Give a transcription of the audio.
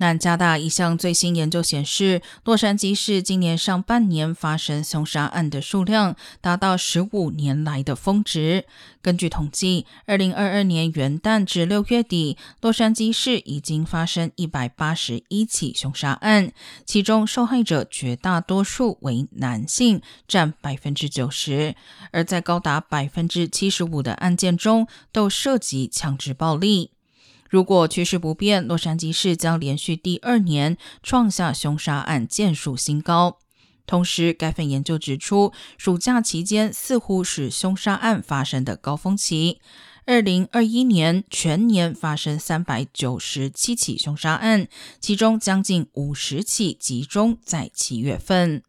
南加大一项最新研究显示，洛杉矶市今年上半年发生凶杀案的数量达到十五年来的峰值。根据统计，二零二二年元旦至六月底，洛杉矶市已经发生一百八十一起凶杀案，其中受害者绝大多数为男性，占百分之九十。而在高达百分之七十五的案件中，都涉及强制暴力。如果趋势不变，洛杉矶市将连续第二年创下凶杀案件数新高。同时，该份研究指出，暑假期间似乎是凶杀案发生的高峰期。二零二一年全年发生三百九十七起凶杀案，其中将近五十起集中在七月份。